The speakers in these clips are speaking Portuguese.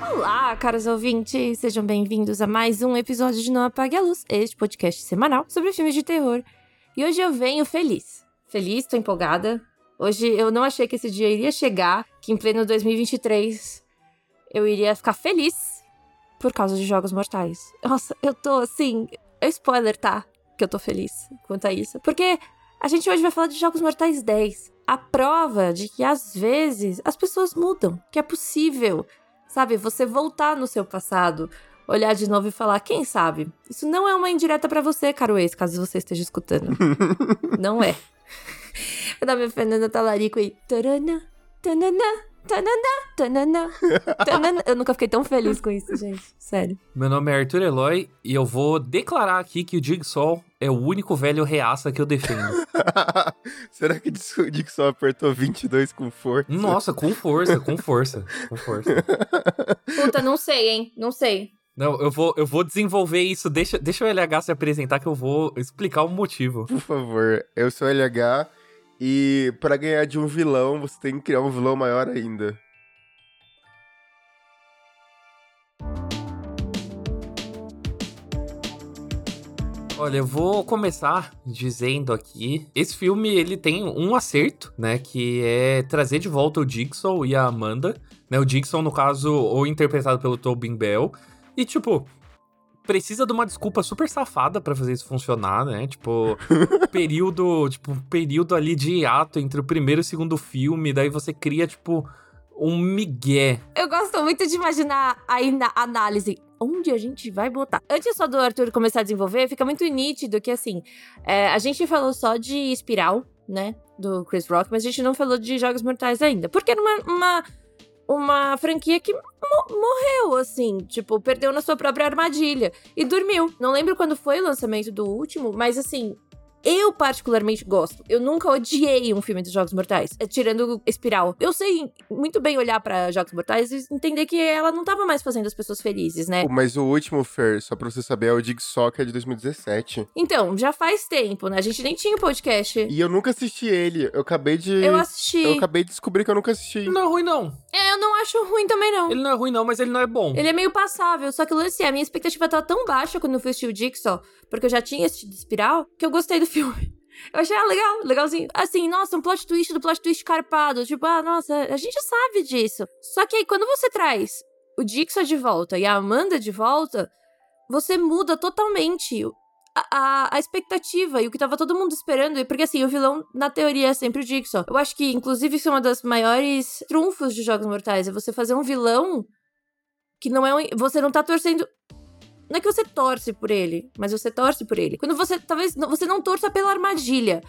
Olá, caros ouvintes, sejam bem-vindos a mais um episódio de Não Apague a Luz, este podcast semanal sobre filmes de terror. E hoje eu venho feliz. Feliz, tô empolgada. Hoje eu não achei que esse dia iria chegar, que em pleno 2023 eu iria ficar feliz por causa de Jogos Mortais. Nossa, eu tô assim. É spoiler, tá? Que eu tô feliz quanto a isso. Porque a gente hoje vai falar de Jogos Mortais 10. A prova de que às vezes as pessoas mudam, que é possível, sabe, você voltar no seu passado, olhar de novo e falar, quem sabe? Isso não é uma indireta para você, caro ex, caso você esteja escutando. não é. Vou dar minha Fernanda Talarico aí. Tarana, tanana, tanana, tanana, tanana. Eu nunca fiquei tão feliz com isso, gente. Sério. Meu nome é Arthur Eloy e eu vou declarar aqui que o Jigsaw é o único velho reaça que eu defendo. Será que o Jigsaw apertou 22 com força? Nossa, com força, com força, com força. Puta, não sei, hein? Não sei. Não, eu vou, eu vou desenvolver isso. Deixa, deixa o LH se apresentar que eu vou explicar o motivo. Por favor, eu sou o LH e para ganhar de um vilão, você tem que criar um vilão maior ainda. Olha, eu vou começar dizendo aqui, esse filme ele tem um acerto, né, que é trazer de volta o Dixon e a Amanda, né, o Dixon no caso ou interpretado pelo Tobin Bell, e tipo, precisa de uma desculpa super safada para fazer isso funcionar, né? Tipo, período, tipo, período ali de hiato entre o primeiro e o segundo filme, daí você cria tipo um migué. Eu gosto muito de imaginar aí na análise onde a gente vai botar. Antes só do Arthur começar a desenvolver, fica muito nítido que, assim, é, a gente falou só de Espiral, né, do Chris Rock, mas a gente não falou de Jogos Mortais ainda. Porque era uma, uma, uma franquia que mo morreu, assim, tipo, perdeu na sua própria armadilha e dormiu. Não lembro quando foi o lançamento do último, mas, assim, eu particularmente gosto. Eu nunca odiei um filme dos Jogos Mortais, tirando Espiral. Eu sei muito bem olhar para Jogos Mortais e entender que ela não tava mais fazendo as pessoas felizes, né? Mas o último, Fer, só pra você saber, é o Jigsaw, que é de 2017. Então, já faz tempo, né? A gente nem tinha podcast. E eu nunca assisti ele. Eu acabei de. Eu assisti. Eu acabei de descobrir que eu nunca assisti. Não é ruim, não. É, eu não acho ruim também, não. Ele não é ruim, não, mas ele não é bom. Ele é meio passável, só que o lance é, a minha expectativa tava tão baixa quando eu fui assistir o Jigsaw, porque eu já tinha assistido Espiral, que eu gostei do filme. Eu achei ah, legal, legalzinho. Assim, nossa, um plot twist do plot twist carpado. Tipo, ah, nossa, a gente já sabe disso. Só que aí, quando você traz o Dixon de volta e a Amanda de volta, você muda totalmente a, a, a, expectativa e o que tava todo mundo esperando. Porque assim, o vilão, na teoria, é sempre o Dixon. Eu acho que, inclusive, isso é uma das maiores trunfos de Jogos Mortais. É você fazer um vilão que não é um. Você não tá torcendo. Não é que você torce por ele, mas você torce por ele. Quando você. Talvez você não torça pela armadilha.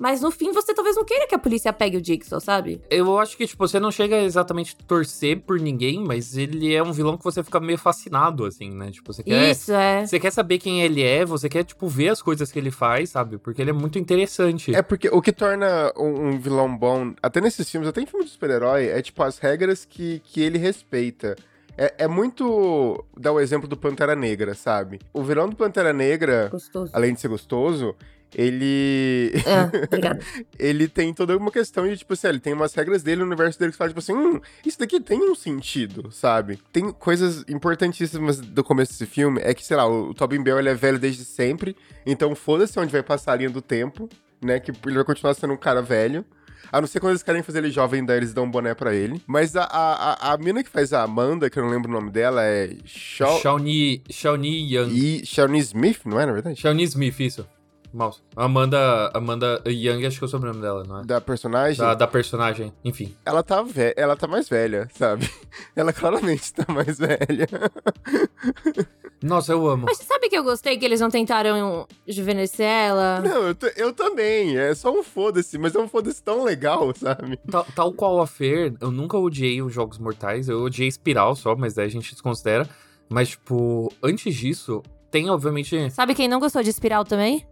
Mas no fim, você talvez não queira que a polícia pegue o Dixon, sabe? Eu acho que, tipo, você não chega exatamente a torcer por ninguém, mas ele é um vilão que você fica meio fascinado, assim, né? Tipo, você quer. Isso, é. Você quer saber quem ele é, você quer, tipo, ver as coisas que ele faz, sabe? Porque ele é muito interessante. É porque o que torna um, um vilão bom, até nesses filmes, até em filmes de super-herói, é, tipo, as regras que, que ele respeita. É, é, muito dar o exemplo do Pantera Negra, sabe? O vilão do Pantera Negra, gostoso. além de ser gostoso, ele. É, ele tem toda uma questão de, tipo assim, ele tem umas regras dele no universo dele que fala, tipo assim, hum, isso daqui tem um sentido, sabe? Tem coisas importantíssimas do começo desse filme, é que, sei lá, o, o Tobin Bell ele é velho desde sempre, então foda-se onde vai passar a linha do tempo, né? Que ele vai continuar sendo um cara velho. A não ser quando eles querem fazer ele jovem, daí eles dão um boné pra ele. Mas a, a, a, a mina que faz a Amanda, que eu não lembro o nome dela, é... Shaw... Shawnee, Shawnee Young. E Shawnee Smith, não é, na verdade? Shawnee Smith, isso. Mouse. Amanda, Amanda Young, acho que é o sobrenome dela, não é? Da personagem? Da, da personagem, enfim. Ela tá, ve ela tá mais velha, sabe? Ela claramente tá mais velha. Nossa, eu amo. Mas sabe que eu gostei que eles não tentaram juvenescer ela? Não, eu, eu também. É só um foda-se, mas é um foda-se tão legal, sabe? Tal, tal qual a Fer, eu nunca odiei os Jogos Mortais. Eu odiei Espiral só, mas daí a gente desconsidera. Mas, tipo, antes disso, tem obviamente. Sabe quem não gostou de Espiral também?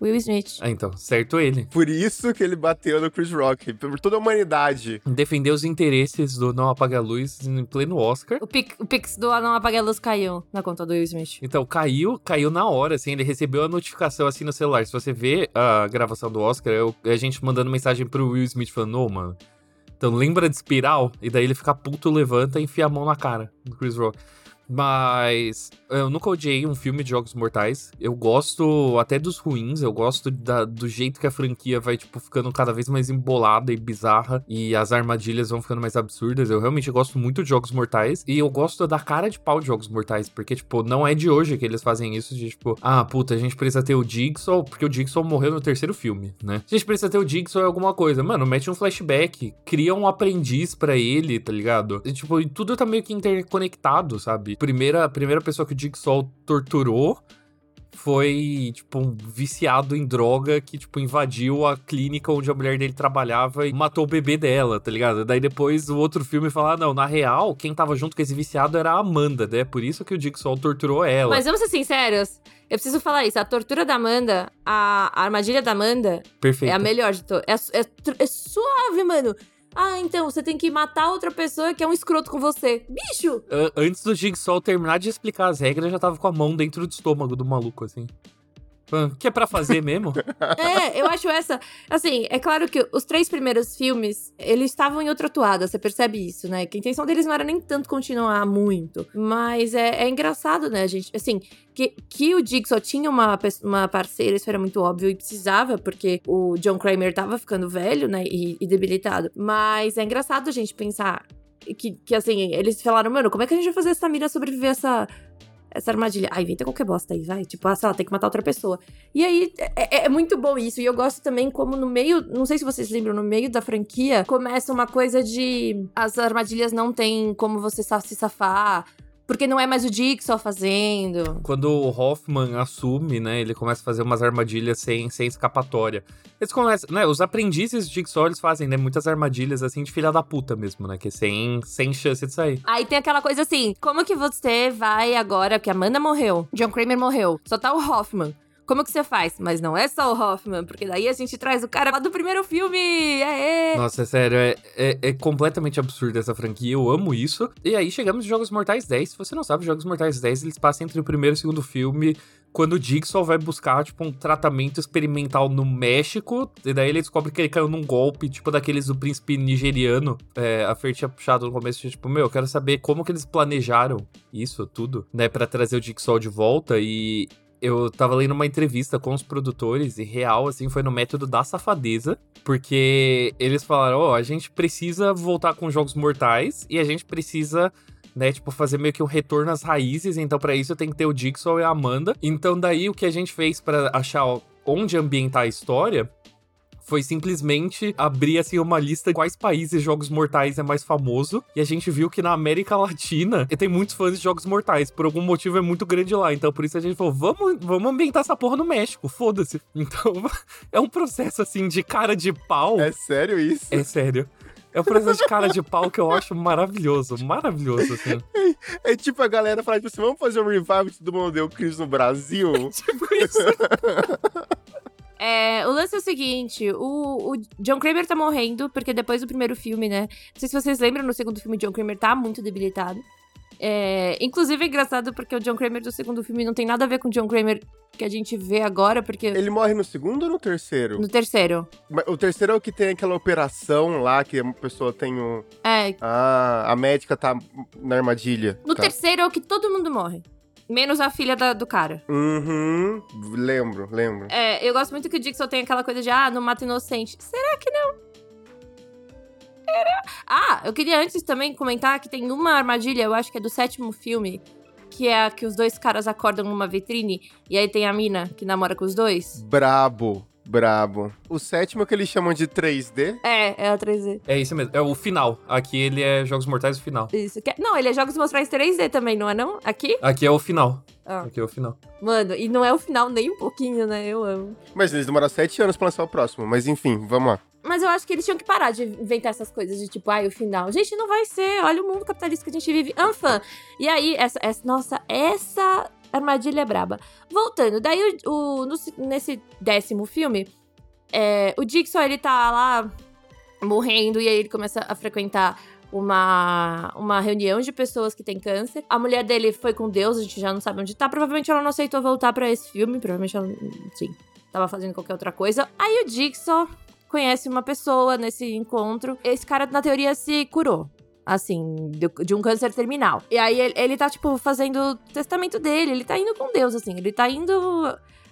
Will Smith. Ah, então, certo ele. Por isso que ele bateu no Chris Rock, por toda a humanidade. Defendeu os interesses do Não Apaga a Luz em pleno Oscar. O, pic, o Pix do Não Apaga a Luz caiu na conta do Will Smith. Então, caiu, caiu na hora, assim, ele recebeu a notificação assim no celular. Se você vê a gravação do Oscar, eu, a gente mandando mensagem pro Will Smith falando, ô, oh, mano, Então lembra de espiral? E daí ele fica puto, levanta e enfia a mão na cara do Chris Rock. Mas eu nunca odiei um filme de Jogos Mortais. Eu gosto até dos ruins, eu gosto da, do jeito que a franquia vai, tipo, ficando cada vez mais embolada e bizarra. E as armadilhas vão ficando mais absurdas. Eu realmente gosto muito de Jogos Mortais. E eu gosto da cara de pau de Jogos Mortais. Porque, tipo, não é de hoje que eles fazem isso de, tipo, ah, puta, a gente precisa ter o Jigsaw, porque o Jigsaw morreu no terceiro filme, né? A gente precisa ter o Jigsaw em alguma coisa. Mano, mete um flashback, cria um aprendiz para ele, tá ligado? E, tipo, tudo tá meio que interconectado, sabe? Primeira, a primeira pessoa que o Jigsaw torturou foi, tipo, um viciado em droga que, tipo, invadiu a clínica onde a mulher dele trabalhava e matou o bebê dela, tá ligado? Daí depois o outro filme fala, ah, não, na real, quem tava junto com esse viciado era a Amanda, né? Por isso que o Jigsaw torturou ela. Mas vamos ser sinceros, eu preciso falar isso. A tortura da Amanda, a, a armadilha da Amanda Perfeito. é a melhor de todas. É, é, é suave, mano. Ah, então você tem que matar outra pessoa que é um escroto com você. Bicho! Antes do Jigsaw terminar de explicar as regras, já tava com a mão dentro do estômago do maluco, assim. Que é para fazer mesmo? é, eu acho essa. Assim, é claro que os três primeiros filmes, eles estavam em outra toada, você percebe isso, né? Que a intenção deles não era nem tanto continuar muito. Mas é, é engraçado, né, gente? Assim, que, que o Jigsaw tinha uma, uma parceira, isso era muito óbvio e precisava, porque o John Kramer tava ficando velho, né? E, e debilitado. Mas é engraçado a gente pensar que, que, assim, eles falaram, mano, como é que a gente vai fazer essa mira sobreviver a essa essa armadilha. Ah, inventa qualquer bosta aí, vai. Tipo, ah, sei lá, tem que matar outra pessoa. E aí, é, é, é, muito bom isso. E eu gosto também como no meio, não sei se vocês lembram, no meio da franquia, começa uma coisa de as armadilhas não tem como você se safar. Porque não é mais o Dick só fazendo. Quando o Hoffman assume, né, ele começa a fazer umas armadilhas sem, sem escapatória. Eles começam, né, os aprendizes de Jigsaw, eles fazem, né, muitas armadilhas, assim, de filha da puta mesmo, né, que é sem, sem chance de sair. Aí tem aquela coisa assim, como que você vai agora, que a Amanda morreu, John Kramer morreu, só tá o Hoffman. Como que você faz? Mas não é só o Hoffman, porque daí a gente traz o cara lá do primeiro filme! Aê! Nossa, é sério, é, é, é completamente absurdo essa franquia, eu amo isso. E aí chegamos em Jogos Mortais 10. Se você não sabe, Jogos Mortais 10 eles passam entre o primeiro e o segundo filme quando o Jigsaw vai buscar, tipo, um tratamento experimental no México, e daí ele descobre que ele caiu num golpe, tipo, daqueles do príncipe nigeriano. É, a Fer tinha puxado no começo, tipo, meu, eu quero saber como que eles planejaram isso tudo, né, para trazer o Jigsaw de volta, e eu tava lendo uma entrevista com os produtores e real, assim, foi no método da safadeza, porque eles falaram, ó, oh, a gente precisa voltar com jogos mortais e a gente precisa né, tipo, fazer meio que um retorno às raízes, então para isso tem que ter o Dixon e a Amanda. Então daí o que a gente fez para achar onde ambientar a história foi simplesmente abrir assim uma lista de quais países Jogos Mortais é mais famoso. E a gente viu que na América Latina tem muitos fãs de Jogos Mortais. Por algum motivo é muito grande lá. Então por isso a gente falou: vamos, vamos ambientar essa porra no México, foda-se. Então é um processo assim de cara de pau. É sério isso? É sério. É um processo de cara de pau que eu acho maravilhoso, maravilhoso, assim. É, é tipo a galera falar, tipo assim, vamos fazer um revival de todo mundo deu Cris no Brasil? É tipo isso. É, o lance é o seguinte: o, o, John Kramer tá morrendo, porque depois do primeiro filme, né? Não sei se vocês lembram, no segundo filme, John Kramer tá muito debilitado. É, inclusive é engraçado porque o John Kramer do segundo filme não tem nada a ver com o John Kramer que a gente vê agora, porque. Ele morre no segundo ou no terceiro? No terceiro. O terceiro é o que tem aquela operação lá, que a pessoa tem o. É. Ah, a médica tá na armadilha. No tá. terceiro é o que todo mundo morre. Menos a filha da, do cara. Uhum. Lembro, lembro. É, eu gosto muito que o Dixon tem aquela coisa de, ah, não mata inocente. Será que não? Será? Ah, eu queria antes também comentar que tem uma armadilha, eu acho que é do sétimo filme, que é a que os dois caras acordam numa vitrine e aí tem a mina que namora com os dois. Brabo. Brabo. O sétimo é que eles chamam de 3D? É, é o 3D. É isso mesmo. É o final. Aqui ele é Jogos Mortais o final. Isso. É, não, ele é Jogos Mortais 3D também, não é não? Aqui? Aqui é o final. Ah. Aqui é o final. Mano, e não é o final nem um pouquinho, né? Eu amo. Mas eles demoraram sete anos pra lançar o próximo. Mas enfim, vamos lá. Mas eu acho que eles tinham que parar de inventar essas coisas de tipo, ai, o final. Gente, não vai ser. Olha o mundo capitalista que a gente vive. Anfã. E aí, essa, essa, nossa, essa armadilha braba. Voltando, daí o, o no, nesse décimo filme, é, o Dixon, ele tá lá morrendo e aí ele começa a frequentar uma, uma reunião de pessoas que têm câncer. A mulher dele foi com Deus, a gente já não sabe onde tá. Provavelmente ela não aceitou voltar para esse filme, provavelmente ela, sim, tava fazendo qualquer outra coisa. Aí o Dixon conhece uma pessoa nesse encontro. Esse cara, na teoria, se curou. Assim, de, de um câncer terminal. E aí ele, ele tá, tipo, fazendo o testamento dele. Ele tá indo com Deus, assim. Ele tá indo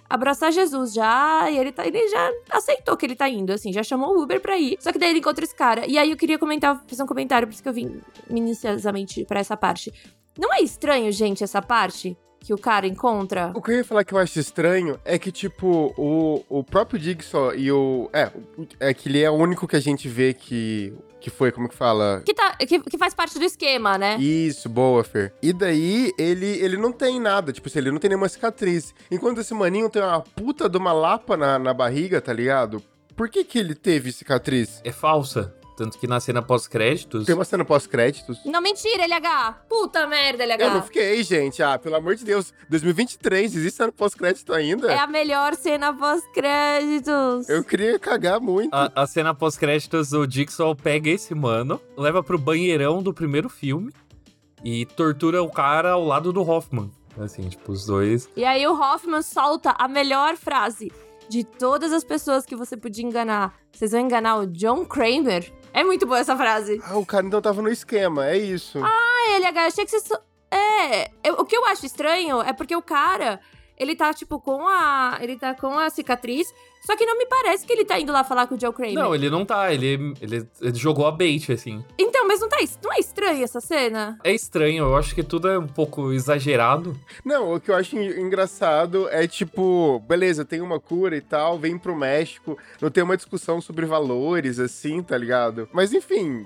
abraçar Jesus já, e ele, tá, ele já aceitou que ele tá indo, assim, já chamou o Uber pra ir. Só que daí ele encontra esse cara. E aí eu queria comentar, fazer um comentário, por isso que eu vim minuciosamente pra essa parte. Não é estranho, gente, essa parte? Que o cara encontra? O que eu ia falar que eu acho estranho é que, tipo, o, o próprio Dixon e o. É, é que ele é o único que a gente vê que que foi, como que fala? Que, tá, que, que faz parte do esquema, né? Isso, boa, Fer. E daí, ele, ele não tem nada, tipo assim, ele não tem nenhuma cicatriz. Enquanto esse maninho tem uma puta de uma lapa na, na barriga, tá ligado? Por que que ele teve cicatriz? É falsa. Tanto que na cena pós-créditos. Tem uma cena pós-créditos. Não, mentira, LH! Puta merda, LH! Eu não fiquei, gente. Ah, pelo amor de Deus. 2023, existe cena pós-crédito ainda? É a melhor cena pós-créditos. Eu queria cagar muito. A, a cena pós-créditos, o Dixon pega esse mano, leva pro banheirão do primeiro filme e tortura o cara ao lado do Hoffman. Assim, tipo, os dois. E aí o Hoffman solta a melhor frase. De todas as pessoas que você podia enganar, vocês vão enganar o John Kramer? É muito boa essa frase. Ah, o cara então tava no esquema, é isso. Ah, LH, achei que você. So... É. Eu, o que eu acho estranho é porque o cara. Ele tá, tipo, com a. Ele tá com a cicatriz. Só que não me parece que ele tá indo lá falar com o Joe Kramer. Não, ele não tá. Ele, ele, ele jogou a bait, assim. Então, mas não tá. Não é estranho essa cena? É estranho. Eu acho que tudo é um pouco exagerado. Não, o que eu acho engraçado é, tipo, beleza, tem uma cura e tal, vem pro México, não tem uma discussão sobre valores, assim, tá ligado? Mas enfim.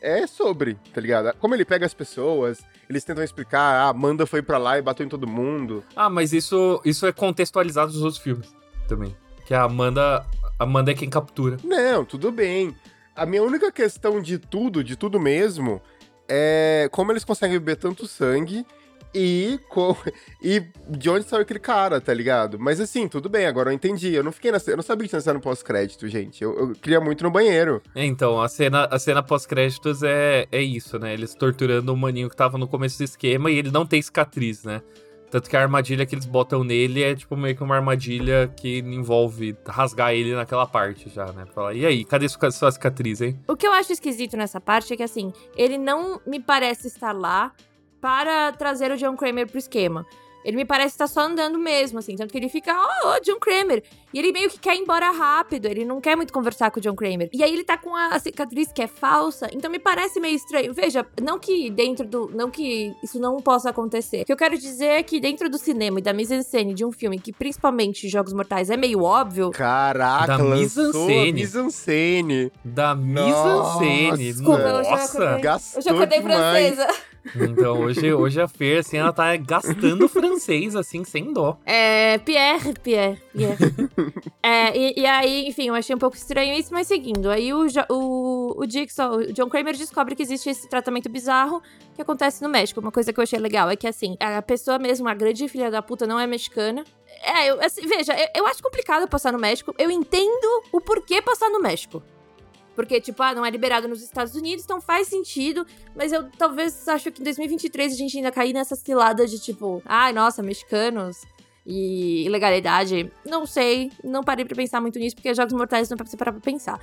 É sobre, tá ligado? Como ele pega as pessoas, eles tentam explicar, ah, a Amanda foi pra lá e bateu em todo mundo. Ah, mas isso, isso é contextualizado nos outros filmes também. Que a Amanda, a Amanda é quem captura. Não, tudo bem. A minha única questão de tudo, de tudo mesmo, é como eles conseguem beber tanto sangue e, com, e de onde saiu aquele cara, tá ligado? Mas assim, tudo bem, agora eu entendi. Eu não fiquei na Eu não sabia que tinha cena pós-crédito, gente. Eu, eu queria muito no banheiro. É, então, a cena, a cena pós-créditos é, é isso, né? Eles torturando o maninho que tava no começo do esquema e ele não tem cicatriz, né? Tanto que a armadilha que eles botam nele é tipo meio que uma armadilha que envolve rasgar ele naquela parte já, né? Falar, e aí, cadê sua, sua cicatriz, hein? O que eu acho esquisito nessa parte é que, assim, ele não me parece estar lá para trazer o John Kramer pro esquema. Ele me parece estar só andando mesmo, assim. Tanto que ele fica, oh, oh, John Kramer. E ele meio que quer ir embora rápido. Ele não quer muito conversar com o John Kramer. E aí ele tá com a cicatriz que é falsa. Então me parece meio estranho. Veja, não que dentro do. Não que isso não possa acontecer. O que eu quero dizer é que dentro do cinema e da mise-en-scène de um filme que, principalmente Jogos Mortais, é meio óbvio. Caraca, Da mise-en-scène. mise-en-scène. Da mise-en-scène. Desculpa, eu já Nossa! acordei. gastou Eu já acordei demais. francesa. Então, hoje, hoje a Fer, assim, ela tá gastando francês, assim, sem dó. É. Pierre, Pierre, Pierre. é, e, e aí, enfim, eu achei um pouco estranho isso, mas seguindo. Aí o, o, o Dixon, o John Kramer descobre que existe esse tratamento bizarro que acontece no México. Uma coisa que eu achei legal é que, assim, a pessoa mesmo, a grande filha da puta, não é mexicana. É, eu, assim, veja, eu, eu acho complicado passar no México. Eu entendo o porquê passar no México. Porque, tipo, ah, não é liberado nos Estados Unidos, então faz sentido. Mas eu talvez acho que em 2023 a gente ainda cair nessa cilada de, tipo, ai, nossa, mexicanos e ilegalidade. Não sei, não parei pra pensar muito nisso, porque Jogos Mortais não é pra você parar pra pensar.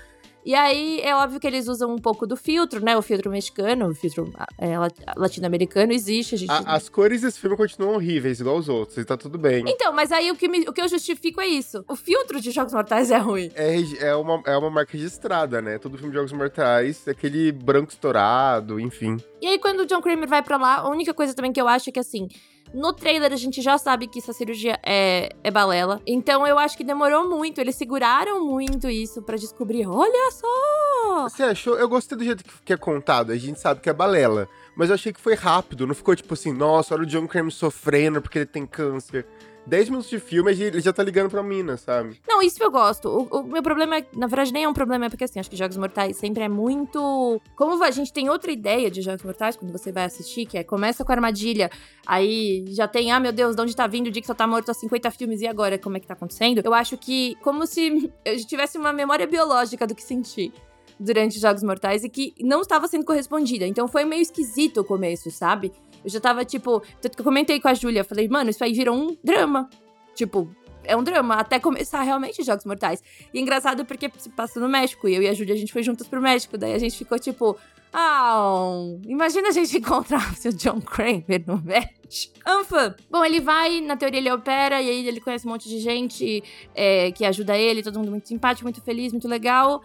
E aí, é óbvio que eles usam um pouco do filtro, né? O filtro mexicano, o filtro é, lat- latino-americano existe, a gente... A- as cores desse filme continuam horríveis, igual os outros, e tá tudo bem. Então, mas aí o que, me- o que eu justifico é isso. O filtro de Jogos Mortais é ruim. É, é, uma, é uma marca registrada, né? Todo filme de Jogos Mortais, é aquele branco estourado, enfim. E aí, quando o John Kramer vai pra lá, a única coisa também que eu acho é que, assim, no trailer a gente já sabe que essa cirurgia é, é balela. Então eu acho que demorou muito. Eles seguraram muito isso pra descobrir. Olha só! Você achou? Eu gostei do jeito que, que é contado, a gente sabe que é balela. Mas eu achei que foi rápido, não ficou tipo assim, nossa, olha o John Kramer sofrendo porque ele tem câncer. 10 minutos de filme, ele já tá ligando pra mina, sabe? Não, isso eu gosto. O, o meu problema, é, na verdade, nem é um problema, é porque assim, acho que Jogos Mortais sempre é muito. Como a gente tem outra ideia de Jogos Mortais quando você vai assistir, que é começa com a armadilha, aí já tem, ah, meu Deus, de onde tá vindo o Dixon tá morto há 50 filmes e agora como é que tá acontecendo? Eu acho que, como se eu tivesse uma memória biológica do que senti durante Jogos Mortais e que não estava sendo correspondida. Então foi meio esquisito o começo, sabe? Eu já tava tipo. Que eu comentei com a Júlia, falei, mano, isso aí virou um drama. Tipo, é um drama, até começar realmente Jogos Mortais. E é engraçado porque se passa no México, e eu e a Júlia, a gente foi juntas pro México, daí a gente ficou tipo, ah, imagina a gente encontrar o John Kramer no México. Anfa. Bom, ele vai, na teoria ele opera, e aí ele conhece um monte de gente é, que ajuda ele, todo mundo muito simpático, muito feliz, muito legal.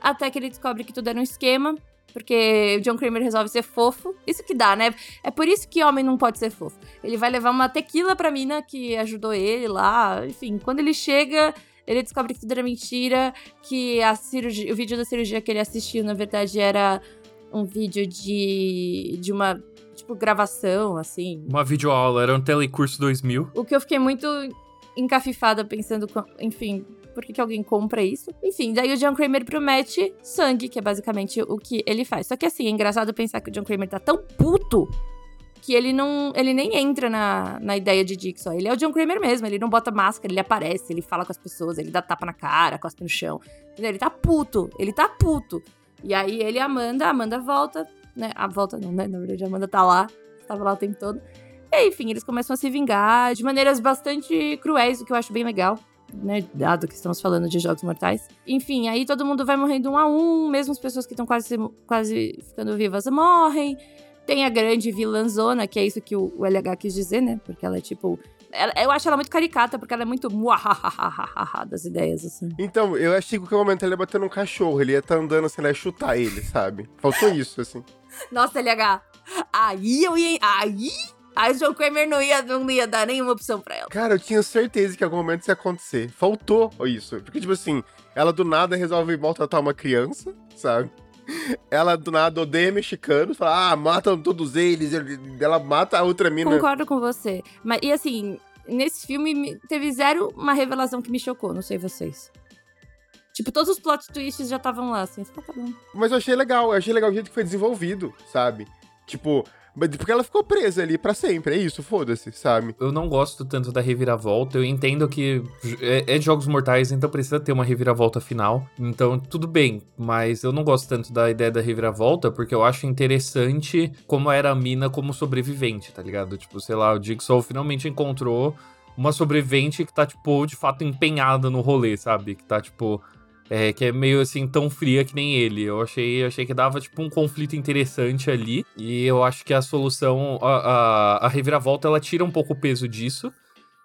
Até que ele descobre que tudo era um esquema. Porque o John Kramer resolve ser fofo. Isso que dá, né? É por isso que homem não pode ser fofo. Ele vai levar uma tequila pra mina que ajudou ele lá. Enfim, quando ele chega, ele descobre que tudo era mentira. Que a cirurgia, o vídeo da cirurgia que ele assistiu, na verdade, era um vídeo de, de uma, tipo, gravação, assim. Uma videoaula, era um telecurso 2000. O que eu fiquei muito encafifada pensando, enfim, por que, que alguém compra isso? Enfim, daí o John Kramer promete sangue, que é basicamente o que ele faz. Só que assim, é engraçado pensar que o John Kramer tá tão puto que ele não. ele nem entra na, na ideia de Dixon. Ele é o John Kramer mesmo, ele não bota máscara, ele aparece, ele fala com as pessoas, ele dá tapa na cara, cospe no chão. Ele tá puto, ele tá puto. E aí ele e Amanda, a Amanda volta, né? A volta não, né? Na verdade, a Amanda tá lá, estava lá o tempo todo. E enfim, eles começam a se vingar de maneiras bastante cruéis, o que eu acho bem legal né? Dado que estamos falando de jogos mortais. Enfim, aí todo mundo vai morrendo um a um, mesmo as pessoas que estão quase, quase ficando vivas morrem. Tem a grande vilãzona, que é isso que o, o LH quis dizer, né? Porque ela é tipo. Ela, eu acho ela muito caricata, porque ela é muito das ideias, assim. Então, eu achei que qualquer momento ele ia bater num cachorro, ele ia estar tá andando assim, ele ia chutar ele, sabe? Faltou isso, assim. Nossa, LH, aí eu ia. Aí O John Kramer não ia, não ia dar nenhuma opção pra ela. Cara, eu tinha certeza que em algum momento isso ia acontecer. Faltou isso. Porque, tipo assim, ela do nada resolve maltratar uma criança, sabe? Ela do nada odeia mexicanos, fala, ah, matam todos eles. Ela mata a outra mina. Concordo com você. Mas, e assim, nesse filme teve zero uma revelação que me chocou, não sei vocês. Tipo, todos os plot twists já estavam lá, assim, tá bom. Mas eu achei legal, eu achei legal o jeito que foi desenvolvido, sabe? Tipo, porque ela ficou presa ali para sempre, é isso, foda-se, sabe? Eu não gosto tanto da reviravolta, eu entendo que é, é Jogos Mortais, então precisa ter uma reviravolta final. Então, tudo bem, mas eu não gosto tanto da ideia da reviravolta, porque eu acho interessante como era a mina como sobrevivente, tá ligado? Tipo, sei lá, o Jigsaw finalmente encontrou uma sobrevivente que tá, tipo, de fato empenhada no rolê, sabe? Que tá, tipo, é, que é meio assim, tão fria que nem ele. Eu achei, achei que dava, tipo, um conflito interessante ali. E eu acho que a solução, a, a, a reviravolta, ela tira um pouco o peso disso.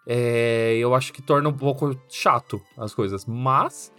É, eu acho que torna um pouco chato as coisas. Mas,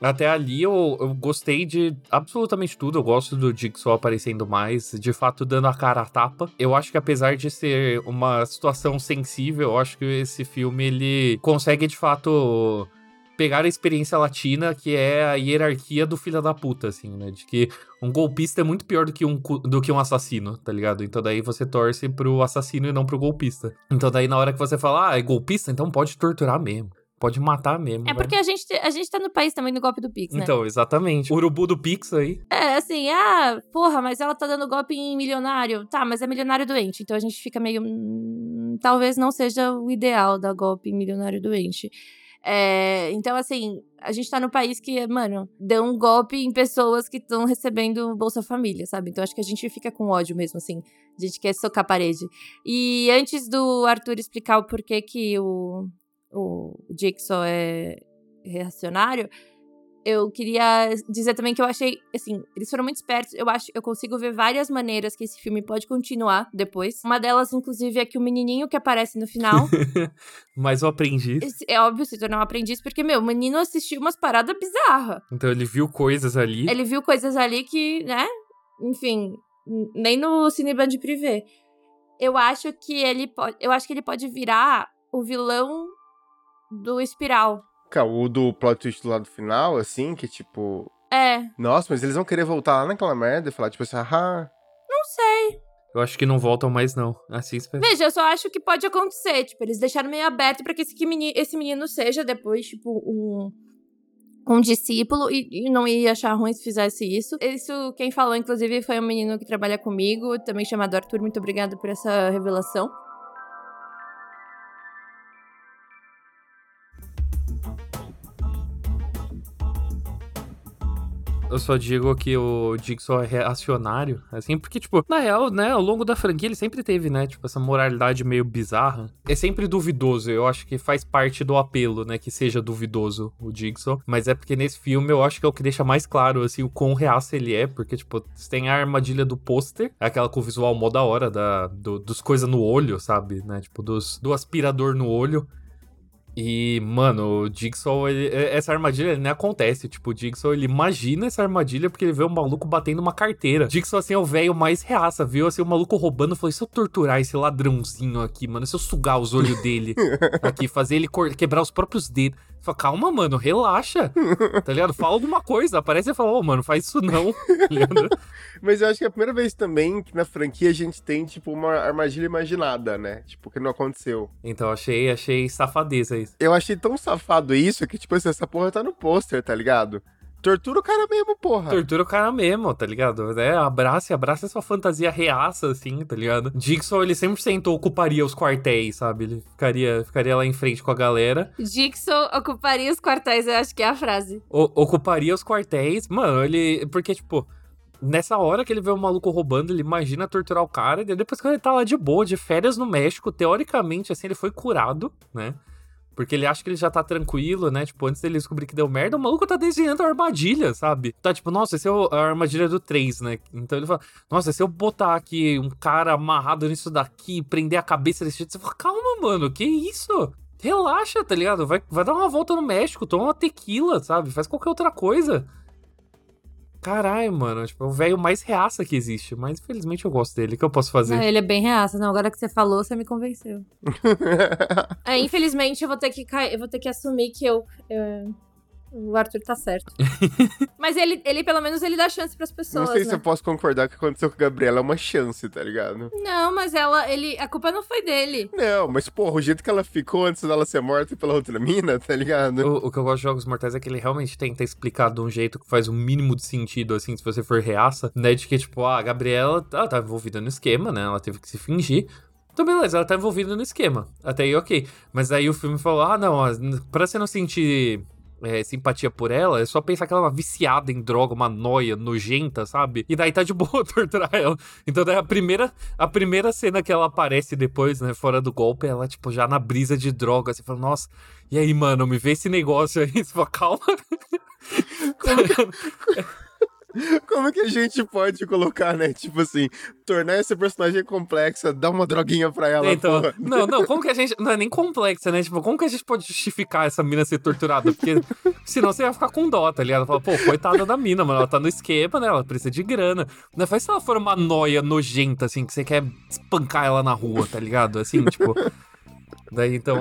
até ali eu, eu gostei de absolutamente tudo. Eu gosto do Jigsaw aparecendo mais, de fato dando a cara a tapa. Eu acho que apesar de ser uma situação sensível, eu acho que esse filme ele consegue de fato pegar a experiência latina, que é a hierarquia do filho da puta, assim, né? De que um golpista é muito pior do que um, do que um assassino, tá ligado? Então daí você torce pro assassino e não pro golpista. Então daí na hora que você fala, ah, é golpista, então pode torturar mesmo. Pode matar mesmo. É porque a gente, a gente tá no país também do golpe do Pix, né? Então, exatamente. O urubu do Pix aí. É, assim, ah, porra, mas ela tá dando golpe em milionário. Tá, mas é milionário doente. Então a gente fica meio. Hum, talvez não seja o ideal dar golpe em milionário doente. É, então, assim, a gente tá no país que, mano, deu um golpe em pessoas que estão recebendo Bolsa Família, sabe? Então acho que a gente fica com ódio mesmo, assim. A gente quer socar a parede. E antes do Arthur explicar o porquê que o, o Jigsaw é reacionário, eu queria dizer também que eu achei, assim, eles foram muito espertos. Eu acho, eu consigo ver várias maneiras que esse filme pode continuar depois. Uma delas, inclusive, é que o menininho que aparece no final. Mas o aprendiz. É óbvio se tornar um aprendiz, porque, meu, o menino assistiu umas paradas bizarras. Então ele viu coisas ali. Ele viu coisas ali que, né? Enfim, nem no Cineband Privé. Eu acho que ele pode. Eu acho que ele pode virar o vilão do espiral o do plot twist do lado final, assim, que tipo. É. Nossa, mas eles vão querer voltar lá naquela merda e falar, tipo assim, ah. Não sei. Eu acho que não voltam mais, não. Assim Veja, eu só acho que pode acontecer. Tipo, eles deixaram meio aberto para que esse menino, esse menino seja depois, tipo, um, um discípulo e, e, não ia achar ruim se fizesse isso. Isso, quem falou, inclusive, foi um menino que trabalha comigo, também chamado Arthur. Muito obrigada por essa revelação. Eu só digo que o Jigsaw é reacionário, assim, porque, tipo, na real, né, ao longo da franquia ele sempre teve, né, tipo, essa moralidade meio bizarra. É sempre duvidoso, eu acho que faz parte do apelo, né, que seja duvidoso o Jigsaw, mas é porque nesse filme eu acho que é o que deixa mais claro, assim, o quão reaça ele é, porque, tipo, tem a armadilha do pôster, aquela com o visual mó da hora, da, do, dos coisas no olho, sabe, né, tipo, dos, do aspirador no olho, e, mano, o Jigsaw, ele, essa armadilha ele nem acontece. Tipo, o Jigsaw, ele imagina essa armadilha porque ele vê um maluco batendo uma carteira. Jigsaw, assim, é o velho mais reaça, viu? Assim, o maluco roubando, falou: se eu torturar esse ladrãozinho aqui, mano, se eu sugar os olhos dele aqui, fazer ele quebrar os próprios dedos. Fala, calma, mano, relaxa. Tá ligado? Fala alguma coisa. Aparece e fala, ô, oh, mano, faz isso não. Tá Mas eu acho que é a primeira vez também que na franquia a gente tem, tipo, uma armadilha imaginada, né? Tipo, que não aconteceu. Então, achei, achei safadeza isso. Eu achei tão safado isso que, tipo, assim, essa porra tá no pôster, tá ligado? Tortura o cara mesmo, porra. Tortura o cara mesmo, tá ligado? É, abraça, abraça sua fantasia reaça, assim, tá ligado? Dixon, ele 100% ocuparia os quartéis, sabe? Ele ficaria, ficaria lá em frente com a galera. Dixon ocuparia os quartéis, eu acho que é a frase. O, ocuparia os quartéis. Mano, ele... Porque, tipo... Nessa hora que ele vê o maluco roubando, ele imagina torturar o cara, e depois quando ele tá lá de boa, de férias no México, teoricamente, assim, ele foi curado, né? Porque ele acha que ele já tá tranquilo, né? Tipo, antes dele descobrir que deu merda, o maluco tá desenhando a armadilha, sabe? Tá tipo, nossa, esse é a armadilha do 3, né? Então ele fala, nossa, se eu botar aqui um cara amarrado nisso daqui, prender a cabeça desse jeito, você fala, calma, mano, que isso? Relaxa, tá ligado? Vai, vai dar uma volta no México, toma uma tequila, sabe? Faz qualquer outra coisa. Caralho, mano, tipo, é o velho mais reaça que existe. Mas infelizmente eu gosto dele. O que eu posso fazer? Não, ele é bem reaça. Não, agora que você falou, você me convenceu. é, infelizmente eu vou ter que eu vou ter que assumir que eu, eu o Arthur tá certo. Mas ele, ele, pelo menos, ele dá chance pras pessoas. Não sei né? se eu posso concordar que aconteceu com a Gabriela é uma chance, tá ligado? Não, mas ela, ele. A culpa não foi dele. Não, mas, porra, o jeito que ela ficou antes dela ser morta pela outra mina, tá ligado? O, o que eu gosto de Jogos Mortais é que ele realmente tenta explicar de um jeito que faz o um mínimo de sentido, assim, se você for reaça, né? De que, tipo, a Gabriela ela tá envolvida no esquema, né? Ela teve que se fingir. Então, beleza, ela tá envolvida no esquema. Até aí, ok. Mas aí o filme falou: ah, não, pra você não sentir é, simpatia por ela, é só pensar que ela é uma viciada em droga, uma noia nojenta, sabe? E daí tá de boa torturar ela. Então daí a primeira, a primeira cena que ela aparece depois, né, fora do golpe, ela, tipo, já na brisa de droga, você fala, nossa, e aí, mano, me vê esse negócio aí, você fala, calma. Como que a gente pode colocar, né? Tipo assim, tornar essa personagem complexa, dar uma droguinha pra ela. Então, porra. não, não, como que a gente. Não é nem complexa, né? Tipo, como que a gente pode justificar essa mina ser torturada? Porque senão você ia ficar com dó, tá ligado? Fala, pô, coitada da mina, mano. Ela tá no esquema, né? Ela precisa de grana. Não faz se ela for uma noia nojenta, assim, que você quer espancar ela na rua, tá ligado? Assim, tipo. Daí, então,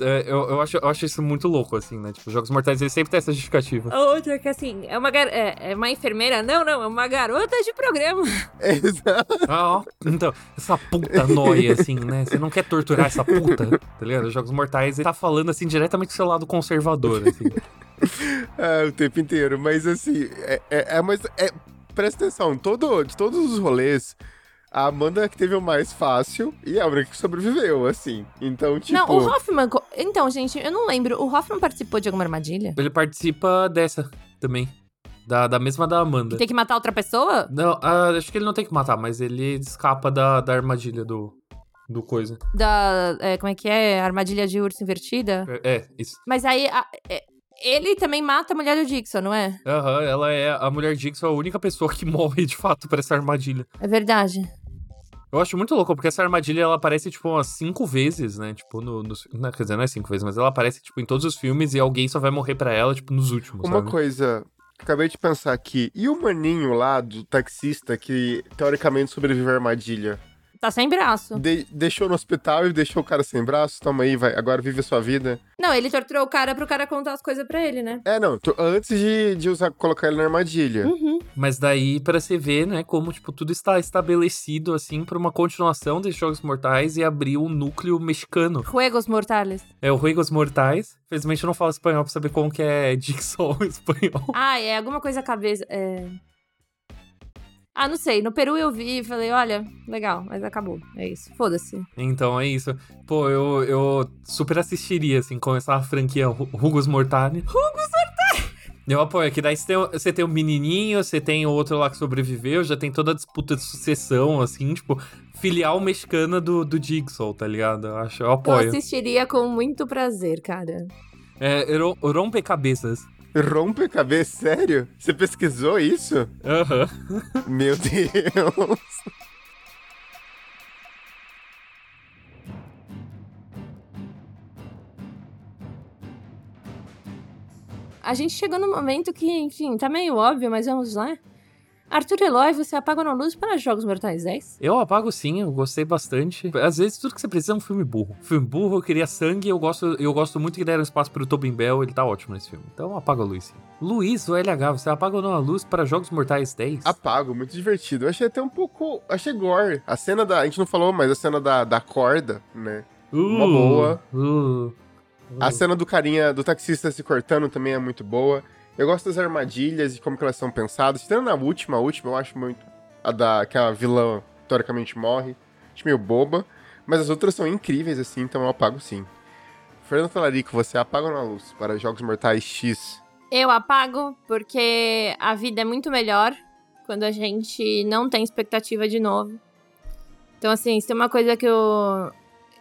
é, eu, eu, acho, eu acho isso muito louco, assim, né? Tipo, Jogos Mortais, eles sempre tem essa justificativa. A outra é que, assim, é uma, gar... é, é uma enfermeira? Não, não, é uma garota de programa. Exato. Ah, ó, então, essa puta noia, assim, né? Você não quer torturar essa puta, tá ligado? Jogos Mortais, ele tá falando, assim, diretamente do seu lado conservador, assim. ah, o tempo inteiro, mas, assim, é, é, é mas, é, presta atenção, todo, de todos os rolês a Amanda que teve o mais fácil e a única que sobreviveu, assim. Então, tipo. Não, o Hoffman. Então, gente, eu não lembro. O Hoffman participou de alguma armadilha? Ele participa dessa também. Da, da mesma da Amanda. Que tem que matar outra pessoa? Não, uh, acho que ele não tem que matar, mas ele escapa da, da armadilha do, do coisa. Da. É, como é que é? Armadilha de urso invertida? É, é isso. Mas aí. A, é, ele também mata a mulher do Dixon, não é? Aham, uhum, ela é. A mulher Dixon é a única pessoa que morre de fato por essa armadilha. É verdade. Eu acho muito louco, porque essa armadilha ela aparece, tipo, umas cinco vezes, né? Tipo, no, no, não, quer dizer, não é cinco vezes, mas ela aparece, tipo, em todos os filmes e alguém só vai morrer para ela, tipo, nos últimos. Uma sabe? coisa. Acabei de pensar aqui. E o maninho lá do taxista que teoricamente sobreviveu à armadilha? Tá sem braço. De deixou no hospital e deixou o cara sem braço. Toma aí, vai. Agora vive a sua vida. Não, ele torturou o cara pro cara contar as coisas pra ele, né? É, não. Antes de, de usar, colocar ele na armadilha. Uhum. Mas daí, para você ver, né, como, tipo, tudo está estabelecido, assim, pra uma continuação desses Jogos Mortais e abrir um núcleo mexicano. Juegos Mortales. É, o Juegos Mortais. Infelizmente eu não falo espanhol pra saber como que é Dixon em espanhol. Ah, é alguma coisa cabeça. É... Ah, não sei. No Peru eu vi e falei, olha, legal, mas acabou. É isso. Foda-se. Então é isso. Pô, eu, eu super assistiria, assim, começar a franquia Rugos Mortales. Rugos Mortales! Eu apoio, que daí você tem, você tem o menininho, você tem o outro lá que sobreviveu, já tem toda a disputa de sucessão, assim, tipo, filial mexicana do, do Jigsaw, tá ligado? Eu acho, eu apoio. Eu assistiria com muito prazer, cara. É, rompe-cabeças. Rompe-cabeça? Sério? Você pesquisou isso? Aham. Uhum. Meu Deus. A gente chegou no momento que, enfim, tá meio óbvio, mas vamos lá. Arthur Eloy, você apaga na luz para Jogos Mortais 10? Eu apago sim, eu gostei bastante. Às vezes tudo que você precisa é um filme burro. Filme burro, eu queria sangue, eu gosto, eu gosto muito que deram espaço pro Tobin Bell, ele tá ótimo nesse filme. Então apaga a luz sim. Luiz, o LH, você apaga ou não a luz para Jogos Mortais 10? Apago, muito divertido. Eu achei até um pouco. Achei gore. A cena da. A gente não falou, mas a cena da, da corda, né? Uh, Uma boa. Uh. A cena do carinha, do taxista se cortando também é muito boa. Eu gosto das armadilhas e como elas são pensadas. Tendo na última, a última, eu acho muito. A da que a vilã teoricamente morre. Acho meio boba. Mas as outras são incríveis, assim, então eu apago sim. Fernando Talarico, você apaga na luz para Jogos Mortais X? Eu apago porque a vida é muito melhor quando a gente não tem expectativa de novo. Então, assim, se tem uma coisa que eu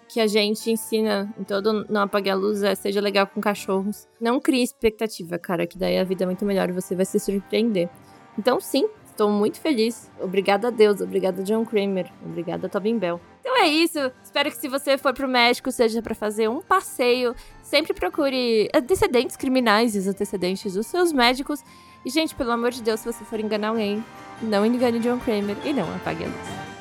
que a gente ensina em todo Não Apague a Luz é seja legal com cachorros. Não crie expectativa, cara, que daí a vida é muito melhor e você vai se surpreender. Então, sim, estou muito feliz. Obrigada a Deus, obrigada John Kramer, obrigada Tobin Bell. Então é isso. Espero que se você for pro México, seja para fazer um passeio, sempre procure antecedentes criminais e os antecedentes dos seus médicos. E, gente, pelo amor de Deus, se você for enganar alguém, não engane John Kramer e não apague a luz.